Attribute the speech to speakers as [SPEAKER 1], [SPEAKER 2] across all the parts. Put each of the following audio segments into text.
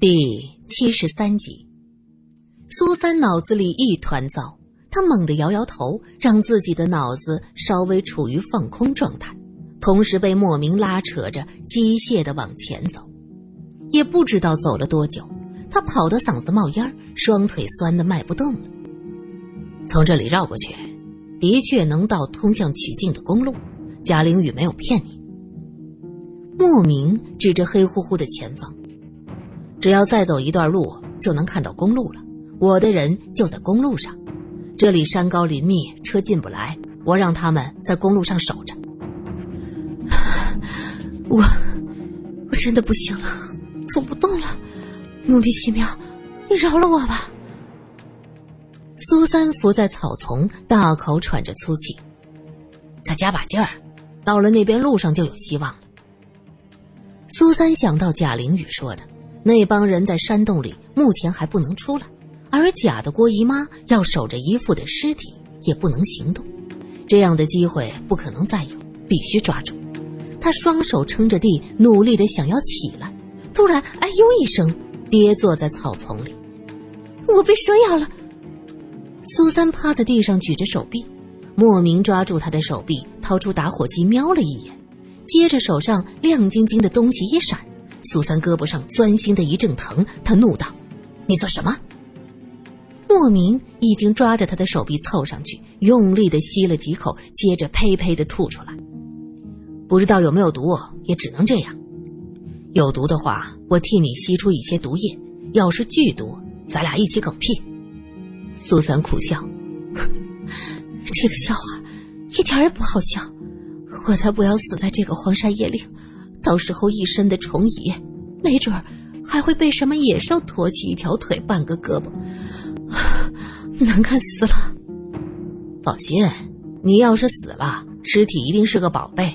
[SPEAKER 1] 第七十三集，苏三脑子里一团糟，他猛地摇摇头，让自己的脑子稍微处于放空状态，同时被莫名拉扯着机械的往前走。也不知道走了多久，他跑得嗓子冒烟，双腿酸得迈不动了。从这里绕过去，的确能到通向曲靖的公路。贾玲雨没有骗你。莫名指着黑乎乎的前方，只要再走一段路就能看到公路了。我的人就在公路上，这里山高林密，车进不来。我让他们在公路上守着。我，我真的不行了，走不动了。努比西苗，你饶了我吧。苏三伏在草丛，大口喘着粗气，再加把劲儿，到了那边路上就有希望了。苏三想到贾玲雨说的，那帮人在山洞里，目前还不能出来，而假的郭姨妈要守着姨父的尸体，也不能行动，这样的机会不可能再有，必须抓住。他双手撑着地，努力的想要起来，突然“哎呦”一声，跌坐在草丛里。我被蛇咬了。苏三趴在地上举着手臂，莫名抓住他的手臂，掏出打火机瞄了一眼，接着手上亮晶晶的东西一闪，苏三胳膊上钻心的一阵疼，他怒道：“你做什么？”莫名已经抓着他的手臂凑上去，用力的吸了几口，接着呸呸的吐出来。不知道有没有毒，也只能这样。有毒的话，我替你吸出一些毒液；要是剧毒，咱俩一起嗝屁。苏三苦笑，这个笑话一点也不好笑。我才不要死在这个荒山野岭，到时候一身的虫蚁，没准儿还会被什么野兽拖起一条腿、半个胳膊，难看死了。放心，你要是死了，尸体一定是个宝贝，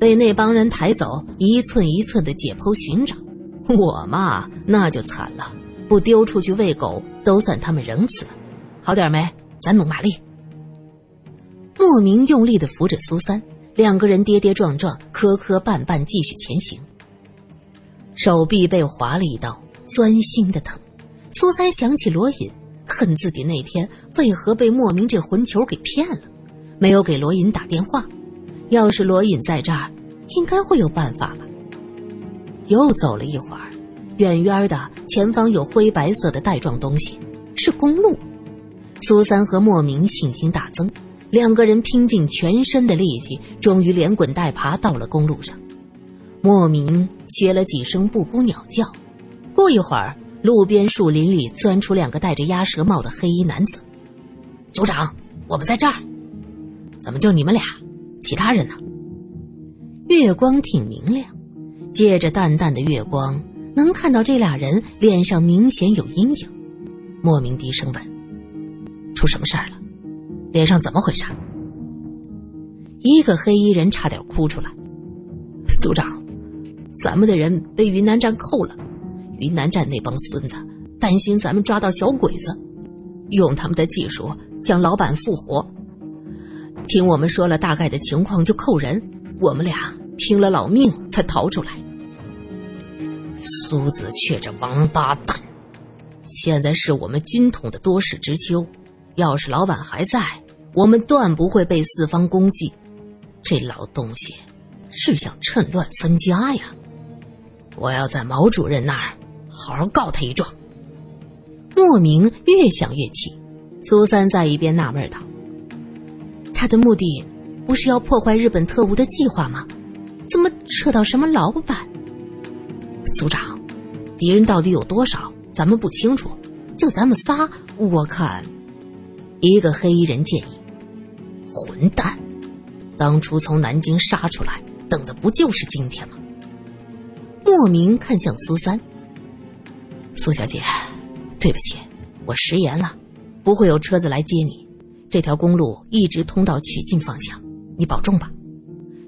[SPEAKER 1] 被那帮人抬走，一寸一寸的解剖寻找。我嘛，那就惨了，不丢出去喂狗，都算他们仁慈。好点没？咱努马力。莫名用力的扶着苏三，两个人跌跌撞撞、磕磕绊绊继续前行。手臂被划了一刀，钻心的疼。苏三想起罗隐，恨自己那天为何被莫名这混球给骗了，没有给罗隐打电话。要是罗隐在这儿，应该会有办法吧。又走了一会儿，远远的前方有灰白色的带状东西，是公路。苏三和莫名信心大增，两个人拼尽全身的力气，终于连滚带爬到了公路上。莫名学了几声布谷鸟叫，过一会儿，路边树林里钻出两个戴着鸭舌帽的黑衣男子。组长，我们在这儿，怎么就你们俩？其他人呢？月光挺明亮，借着淡淡的月光，能看到这俩人脸上明显有阴影。莫名低声问。出什么事儿了？脸上怎么回事？一个黑衣人差点哭出来。组长，咱们的人被云南站扣了。云南站那帮孙子担心咱们抓到小鬼子，用他们的技术将老板复活。听我们说了大概的情况就扣人，我们俩拼了老命才逃出来。苏子却这王八蛋，现在是我们军统的多事之秋。要是老板还在，我们断不会被四方攻击。这老东西是想趁乱分家呀！我要在毛主任那儿好好告他一状。莫名越想越气，苏三在一边纳闷道：“他的目的不是要破坏日本特务的计划吗？怎么扯到什么老板？”组长，敌人到底有多少？咱们不清楚。就咱们仨，我看。一个黑衣人建议：“混蛋，当初从南京杀出来，等的不就是今天吗？”莫名看向苏三：“苏小姐，对不起，我食言了，不会有车子来接你。这条公路一直通到曲靖方向，你保重吧。”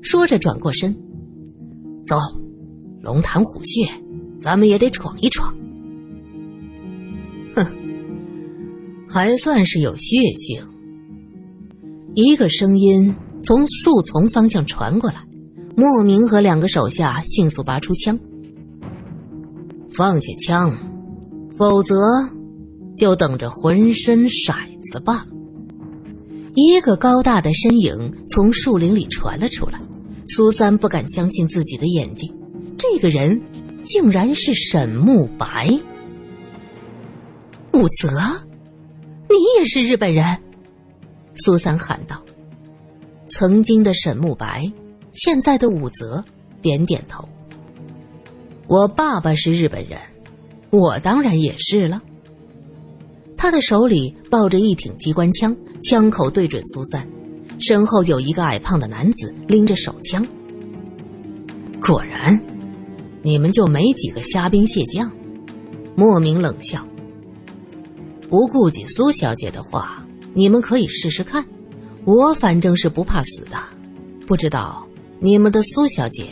[SPEAKER 1] 说着转过身：“走，龙潭虎穴，咱们也得闯一闯。”哼还算是有血性。一个声音从树丛方向传过来，莫名和两个手下迅速拔出枪，放下枪，否则，就等着浑身骰子吧。一个高大的身影从树林里传了出来，苏三不敢相信自己的眼睛，这个人竟然是沈慕白。武泽，你也是日本人？苏三喊道。曾经的沈慕白，现在的武泽，点点头。我爸爸是日本人，我当然也是了。他的手里抱着一挺机关枪，枪口对准苏三，身后有一个矮胖的男子拎着手枪。果然，你们就没几个虾兵蟹将。莫名冷笑。不顾及苏小姐的话，你们可以试试看。我反正是不怕死的，不知道你们的苏小姐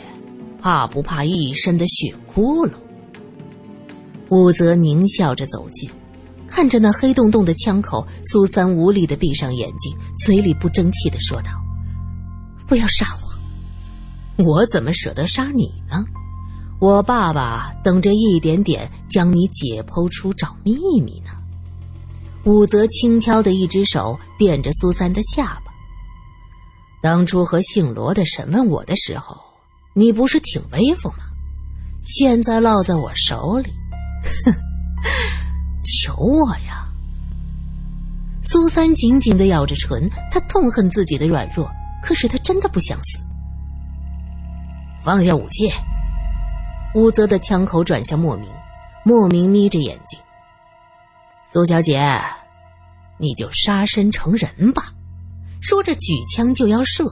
[SPEAKER 1] 怕不怕一身的血窟窿？武则狞笑着走近，看着那黑洞洞的枪口，苏三无力的闭上眼睛，嘴里不争气的说道：“不要杀我，我怎么舍得杀你呢？我爸爸等着一点点将你解剖出找秘密呢。”武则轻佻的一只手垫着苏三的下巴。当初和姓罗的审问我的时候，你不是挺威风吗？现在落在我手里，哼，求我呀！苏三紧紧的咬着唇，他痛恨自己的软弱，可是他真的不想死。放下武器。武则的枪口转向莫名，莫名眯着眼睛。苏小姐，你就杀身成人吧。说着，举枪就要射，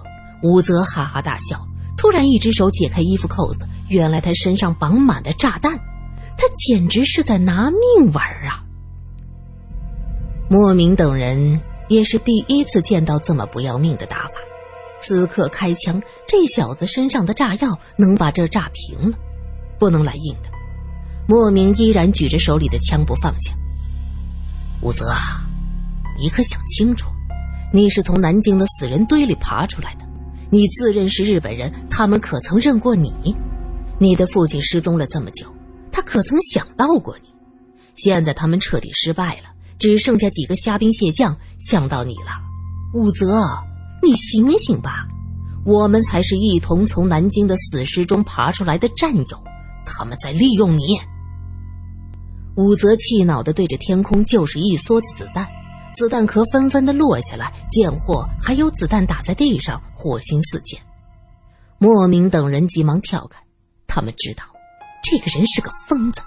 [SPEAKER 1] 武则哈哈大笑。突然，一只手解开衣服扣子，原来他身上绑满了炸弹，他简直是在拿命玩啊！莫名等人也是第一次见到这么不要命的打法。此刻开枪，这小子身上的炸药能把这炸平了，不能来硬的。莫名依然举着手里的枪不放下。武则，你可想清楚？你是从南京的死人堆里爬出来的，你自认是日本人，他们可曾认过你？你的父亲失踪了这么久，他可曾想到过你？现在他们彻底失败了，只剩下几个虾兵蟹将，想到你了。武则，你醒醒吧，我们才是一同从南京的死尸中爬出来的战友，他们在利用你。武则气恼地对着天空就是一梭子子弹。子弹壳纷纷的落下来，贱货还有子弹打在地上，火星四溅。莫名等人急忙跳开，他们知道这个人是个疯子。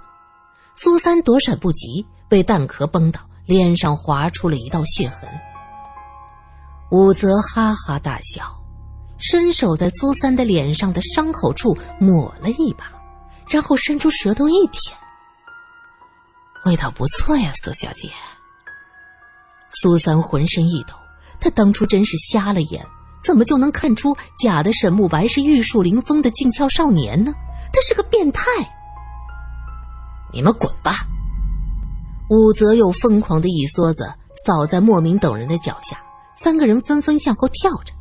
[SPEAKER 1] 苏三躲闪不及，被弹壳崩倒，脸上划出了一道血痕。武则哈哈大笑，伸手在苏三的脸上的伤口处抹了一把，然后伸出舌头一舔，味道不错呀，苏小姐。苏三浑身一抖，他当初真是瞎了眼，怎么就能看出假的沈慕白是玉树临风的俊俏少年呢？他是个变态！你们滚吧！武则又疯狂的一梭子扫在莫名等人的脚下，三个人纷纷向后跳着。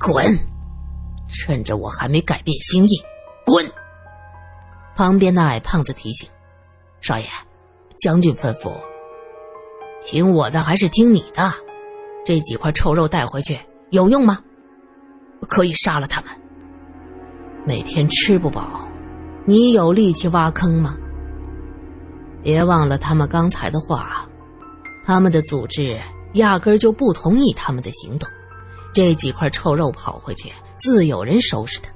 [SPEAKER 1] 滚！趁着我还没改变心意，滚！旁边那矮胖子提醒：“少爷，将军吩咐。”听我的还是听你的？这几块臭肉带回去有用吗？可以杀了他们。每天吃不饱，你有力气挖坑吗？别忘了他们刚才的话，他们的组织压根就不同意他们的行动。这几块臭肉跑回去，自有人收拾他。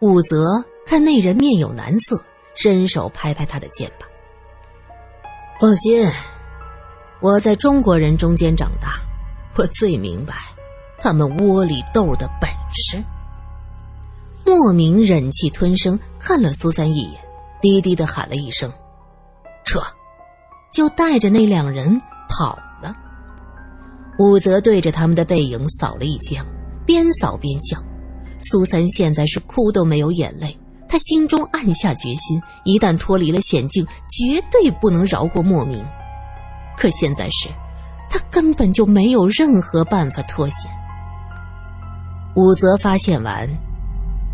[SPEAKER 1] 武则看那人面有难色，伸手拍拍他的肩膀，放心。我在中国人中间长大，我最明白他们窝里斗的本事。莫名忍气吞声看了苏三一眼，低低的喊了一声：“撤！”就带着那两人跑了。武则对着他们的背影扫了一枪，边扫边笑。苏三现在是哭都没有眼泪，他心中暗下决心：一旦脱离了险境，绝对不能饶过莫名。可现在是，他根本就没有任何办法脱险。武则发现完，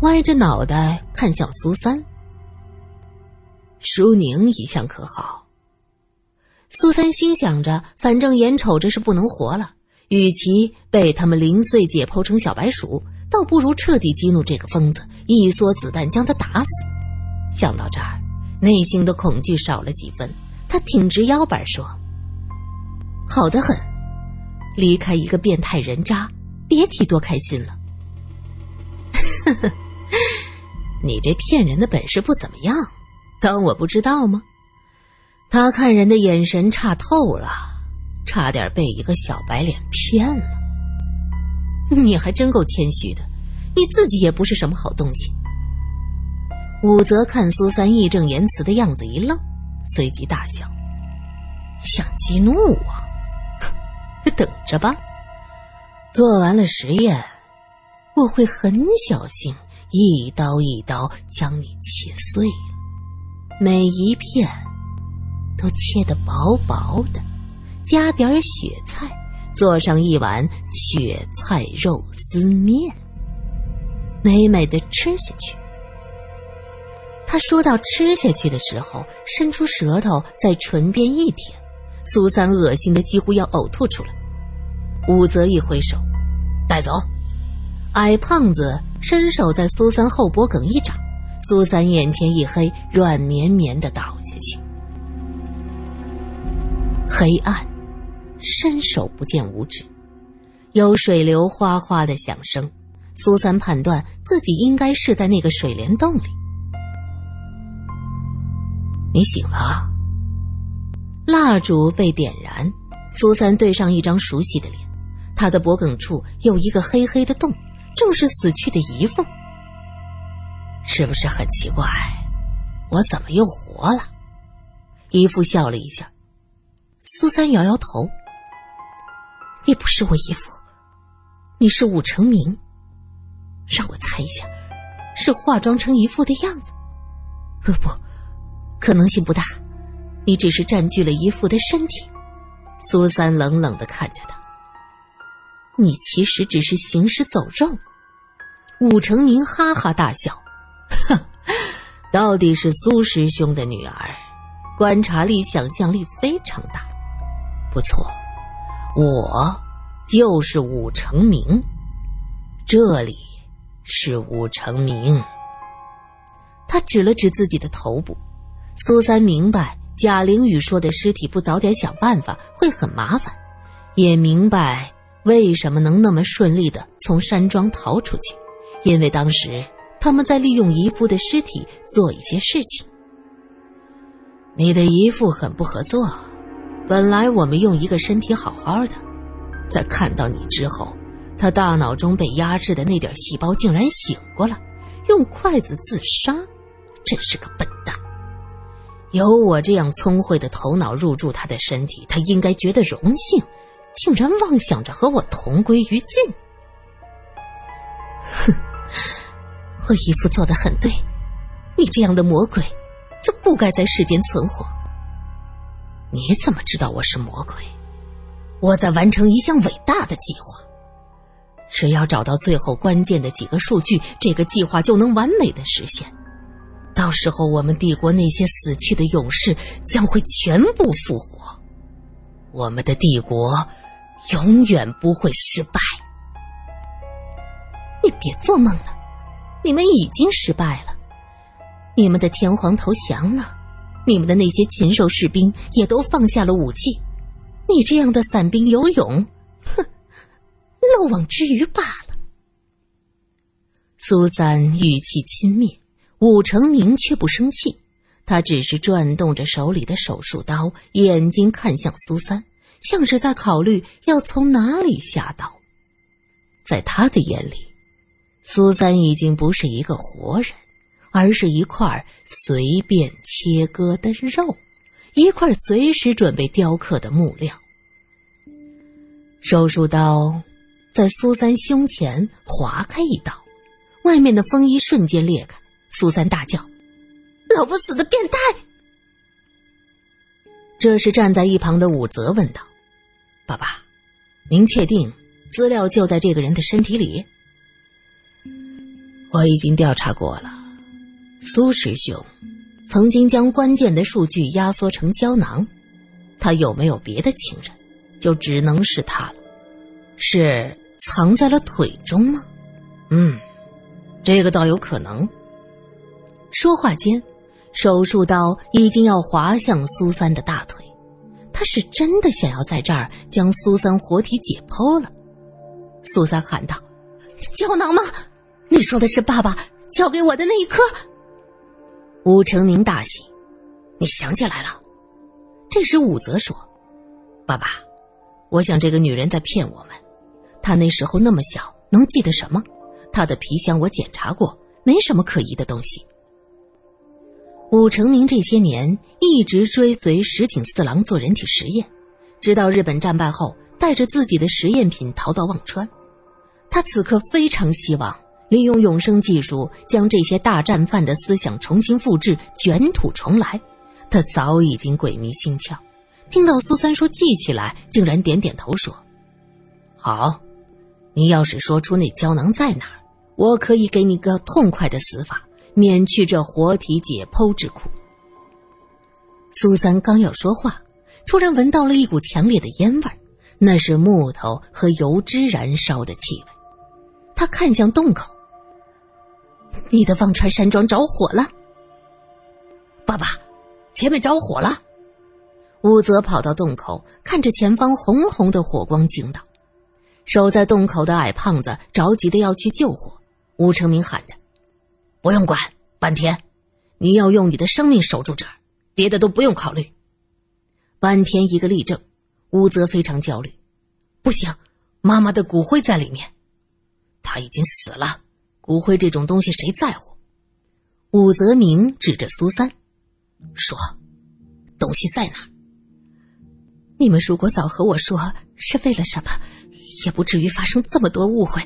[SPEAKER 1] 歪着脑袋看向苏三：“舒宁一向可好？苏三心想着，反正眼瞅着是不能活了，与其被他们零碎解剖成小白鼠，倒不如彻底激怒这个疯子，一梭子弹将他打死。想到这儿，内心的恐惧少了几分。他挺直腰板说：“好的很，离开一个变态人渣，别提多开心了。”呵呵。你这骗人的本事不怎么样，当我不知道吗？他看人的眼神差透了，差点被一个小白脸骗了。你还真够谦虚的，你自己也不是什么好东西。武则看苏三义正言辞的样子一愣，随即大笑：“想激怒我？等着吧！做完了实验，我会很小心。”一刀一刀将你切碎了，每一片都切得薄薄的，加点雪菜，做上一碗雪菜肉丝面，美美的吃下去。他说到吃下去的时候，伸出舌头在唇边一舔，苏三恶心的几乎要呕吐出来。武则一挥手，带走。矮胖子。伸手在苏三后脖梗一掌，苏三眼前一黑，软绵绵的倒下去。黑暗，伸手不见五指，有水流哗哗的响声。苏三判断自己应该是在那个水帘洞里。你醒了。蜡烛被点燃，苏三对上一张熟悉的脸，他的脖梗处有一个黑黑的洞。正是死去的姨父，是不是很奇怪？我怎么又活了？姨父笑了一下，苏三摇摇头：“你不是我姨父，你是武成明。让我猜一下，是化妆成姨父的样子？呃，不，可能性不大，你只是占据了姨父的身体。”苏三冷冷的看着他。你其实只是行尸走肉。武成明哈哈大笑，哼，到底是苏师兄的女儿，观察力、想象力非常大。不错，我就是武成明，这里是武成明。他指了指自己的头部。苏三明白贾玲雨说的尸体不早点想办法会很麻烦，也明白。为什么能那么顺利的从山庄逃出去？因为当时他们在利用姨父的尸体做一些事情。你的姨父很不合作。本来我们用一个身体好好的，在看到你之后，他大脑中被压制的那点细胞竟然醒过来，用筷子自杀，真是个笨蛋。有我这样聪慧的头脑入住他的身体，他应该觉得荣幸。竟然妄想着和我同归于尽！哼，我姨父做的很对，你这样的魔鬼就不该在世间存活。你怎么知道我是魔鬼？我在完成一项伟大的计划，只要找到最后关键的几个数据，这个计划就能完美的实现。到时候，我们帝国那些死去的勇士将会全部复活，我们的帝国。永远不会失败！你别做梦了，你们已经失败了。你们的天皇投降了，你们的那些禽兽士兵也都放下了武器。你这样的散兵游勇，哼，漏网之鱼罢了。苏三语气轻蔑，武成明却不生气，他只是转动着手里的手术刀，眼睛看向苏三。像是在考虑要从哪里下刀，在他的眼里，苏三已经不是一个活人，而是一块随便切割的肉，一块随时准备雕刻的木料。手术刀在苏三胸前划开一刀，外面的风衣瞬间裂开。苏三大叫：“老不死的变态！”这时站在一旁的武则问道。爸爸，您确定资料就在这个人的身体里？我已经调查过了，苏师兄曾经将关键的数据压缩成胶囊。他有没有别的情人，就只能是他了。是藏在了腿中吗？嗯，这个倒有可能。说话间，手术刀已经要划向苏三的大腿。他是真的想要在这儿将苏三活体解剖了。苏三喊道：“胶囊吗？你说的是爸爸交给我的那一颗？”武成明大喜：“你想起来了。”这时武则说：“爸爸，我想这个女人在骗我们。她那时候那么小，能记得什么？她的皮箱我检查过，没什么可疑的东西。”武成明这些年一直追随石井四郎做人体实验，直到日本战败后，带着自己的实验品逃到忘川。他此刻非常希望利用永生技术，将这些大战犯的思想重新复制，卷土重来。他早已经鬼迷心窍，听到苏三说记起来，竟然点点头说：“好，你要是说出那胶囊在哪儿，我可以给你个痛快的死法，免去这活体解剖之苦。”苏三刚要说话，突然闻到了一股强烈的烟味那是木头和油脂燃烧的气味。他看向洞口：“你的忘川山庄着火了，爸爸。”前面着火了，武则跑到洞口，看着前方红红的火光，惊道：“守在洞口的矮胖子着急的要去救火。”吴成明喊着：“不用管，半天，你要用你的生命守住这儿，别的都不用考虑。”半天一个立正，武则非常焦虑：“不行，妈妈的骨灰在里面，她已经死了，骨灰这种东西谁在乎？”武则明指着苏三。说，东西在哪？你们如果早和我说是为了什么，也不至于发生这么多误会。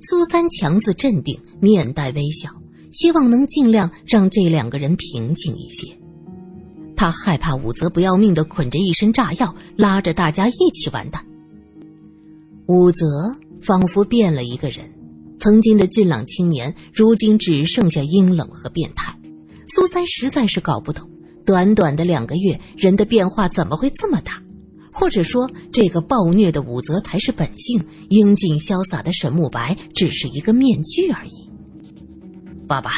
[SPEAKER 1] 苏三强自镇定，面带微笑，希望能尽量让这两个人平静一些。他害怕武则不要命的捆着一身炸药，拉着大家一起完蛋。武则仿佛变了一个人，曾经的俊朗青年，如今只剩下阴冷和变态。苏三实在是搞不懂，短短的两个月，人的变化怎么会这么大？或者说，这个暴虐的武则才是本性，英俊潇洒的沈慕白只是一个面具而已。爸爸，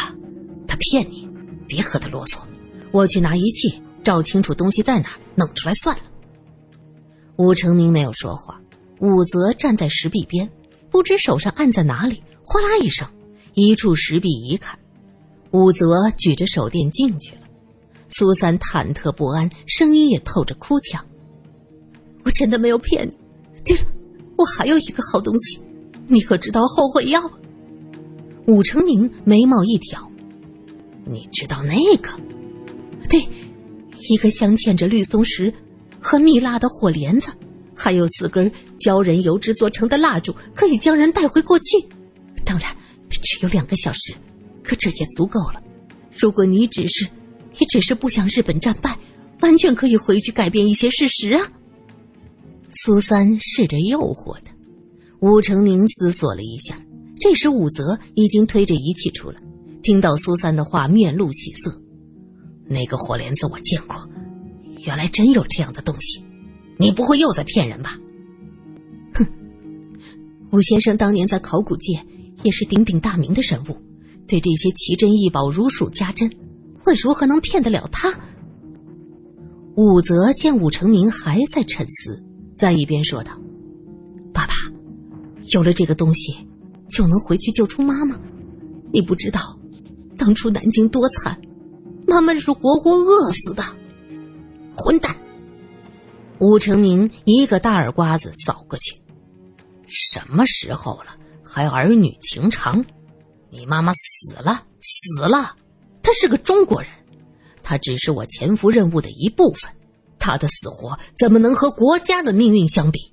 [SPEAKER 1] 他骗你，别和他啰嗦。我去拿仪器，照清楚东西在哪儿，弄出来算了。武成明没有说话，武则站在石壁边，不知手上按在哪里，哗啦一声，一处石壁一看。武则举着手电进去了，苏三忐忑不安，声音也透着哭腔：“我真的没有骗你，对了，我还有一个好东西，你可知道后悔药？”武成明眉毛一挑：“你知道那个？对，一个镶嵌着绿松石和蜜蜡的火帘子，还有四根鲛人油脂做成的蜡烛，可以将人带回过去。当然，只有两个小时。”可这也足够了。如果你只是，你只是不想日本战败，完全可以回去改变一些事实啊。苏三试着诱惑他，武成明思索了一下，这时武则已经推着仪器出来，听到苏三的话，面露喜色。那个火帘子我见过，原来真有这样的东西，你不会又在骗人吧？哼，武先生当年在考古界也是鼎鼎大名的人物。对这些奇珍异宝如数家珍，我如何能骗得了他？武则见武成明还在沉思，在一边说道：“爸爸，有了这个东西，就能回去救出妈妈。你不知道，当初南京多惨，妈妈是活活饿死的。”混蛋！武成明一个大耳刮子扫过去。什么时候了，还儿女情长？你妈妈死了，死了。她是个中国人，她只是我潜伏任务的一部分。她的死活怎么能和国家的命运相比？